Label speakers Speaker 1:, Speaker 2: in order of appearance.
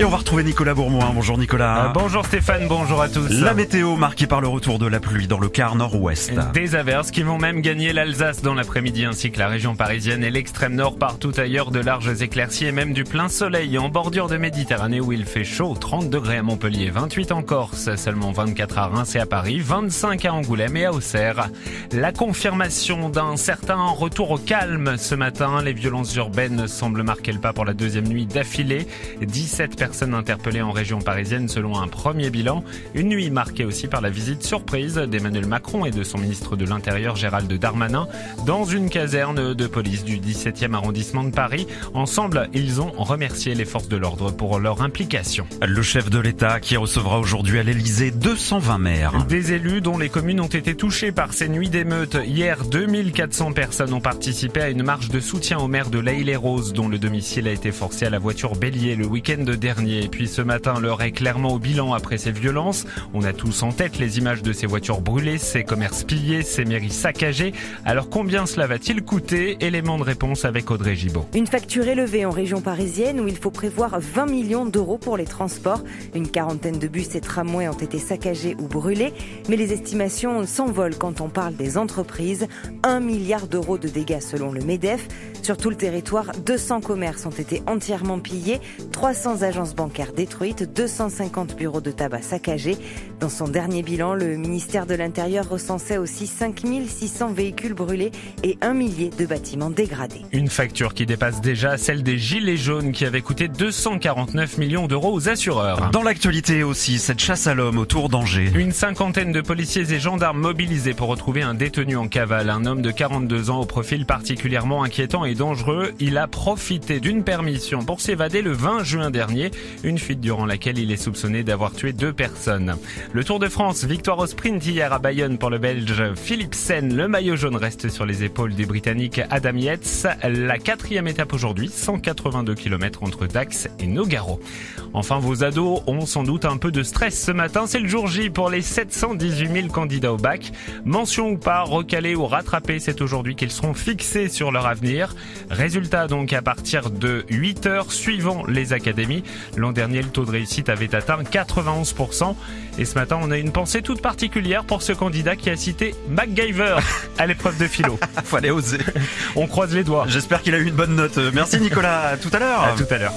Speaker 1: Et on va retrouver Nicolas Bourmoin. Bonjour Nicolas.
Speaker 2: Euh, bonjour Stéphane, bonjour à tous.
Speaker 1: La météo marquée par le retour de la pluie dans le quart nord-ouest.
Speaker 2: Des averses qui vont même gagner l'Alsace dans l'après-midi ainsi que la région parisienne et l'extrême nord partout ailleurs de larges éclaircies et même du plein soleil en bordure de Méditerranée où il fait chaud, 30 degrés à Montpellier, 28 en Corse, seulement 24 à Reims et à Paris, 25 à Angoulême et à Auxerre. La confirmation d'un certain retour au calme ce matin, les violences urbaines semblent marquer le pas pour la deuxième nuit d'affilée. 17 personnes personnes interpellées en région parisienne selon un premier bilan. Une nuit marquée aussi par la visite surprise d'Emmanuel Macron et de son ministre de l'Intérieur Gérald Darmanin dans une caserne de police du 17e arrondissement de Paris. Ensemble, ils ont remercié les forces de l'ordre pour leur implication.
Speaker 1: Le chef de l'État qui recevra aujourd'hui à l'Elysée 220 maires.
Speaker 2: Des élus dont les communes ont été touchées par ces nuits d'émeutes. Hier, 2400 personnes ont participé à une marche de soutien au maire de l'Aïle-et-Rose dont le domicile a été forcé à la voiture bélier le week-end dernier. Et puis ce matin, l'heure est clairement au bilan après ces violences. On a tous en tête les images de ces voitures brûlées, ces commerces pillés, ces mairies saccagées. Alors combien cela va-t-il coûter Élément de réponse avec Audrey Gibaud.
Speaker 3: Une facture élevée en région parisienne où il faut prévoir 20 millions d'euros pour les transports. Une quarantaine de bus et tramways ont été saccagés ou brûlés. Mais les estimations s'envolent quand on parle des entreprises. 1 milliard d'euros de dégâts selon le MEDEF. Sur tout le territoire, 200 commerces ont été entièrement pillés, 300 agences bancaires détruites, 250 bureaux de tabac saccagés. Dans son dernier bilan, le ministère de l'Intérieur recensait aussi 5600 véhicules brûlés et un millier de bâtiments dégradés.
Speaker 2: Une facture qui dépasse déjà celle des Gilets jaunes qui avait coûté 249 millions d'euros aux assureurs.
Speaker 1: Dans l'actualité aussi, cette chasse à l'homme autour d'Angers.
Speaker 2: Une cinquantaine de policiers et gendarmes mobilisés pour retrouver un détenu en cavale, un homme de 42 ans au profil particulièrement inquiétant et dangereux. Il a profité d'une permission pour s'évader le 20 juin dernier une fuite durant laquelle il est soupçonné d'avoir tué deux personnes. Le Tour de France, victoire au sprint hier à Bayonne pour le Belge Philipsen. Le maillot jaune reste sur les épaules du Britannique Adam Yates. La quatrième étape aujourd'hui, 182 km entre Dax et Nogaro. Enfin, vos ados ont sans doute un peu de stress ce matin. C'est le jour J pour les 718 000 candidats au bac. Mention ou pas, recalés ou rattrapés, c'est aujourd'hui qu'ils seront fixés sur leur avenir. Résultat donc à partir de 8 heures suivant les académies. L'an dernier, le taux de réussite avait atteint 91%. Et ce matin, on a une pensée toute particulière pour ce candidat qui a cité MacGyver à l'épreuve de philo.
Speaker 1: Fallait oser.
Speaker 2: On croise les doigts.
Speaker 1: J'espère qu'il a eu une bonne note. Merci Nicolas. À tout à l'heure.
Speaker 2: À tout à l'heure.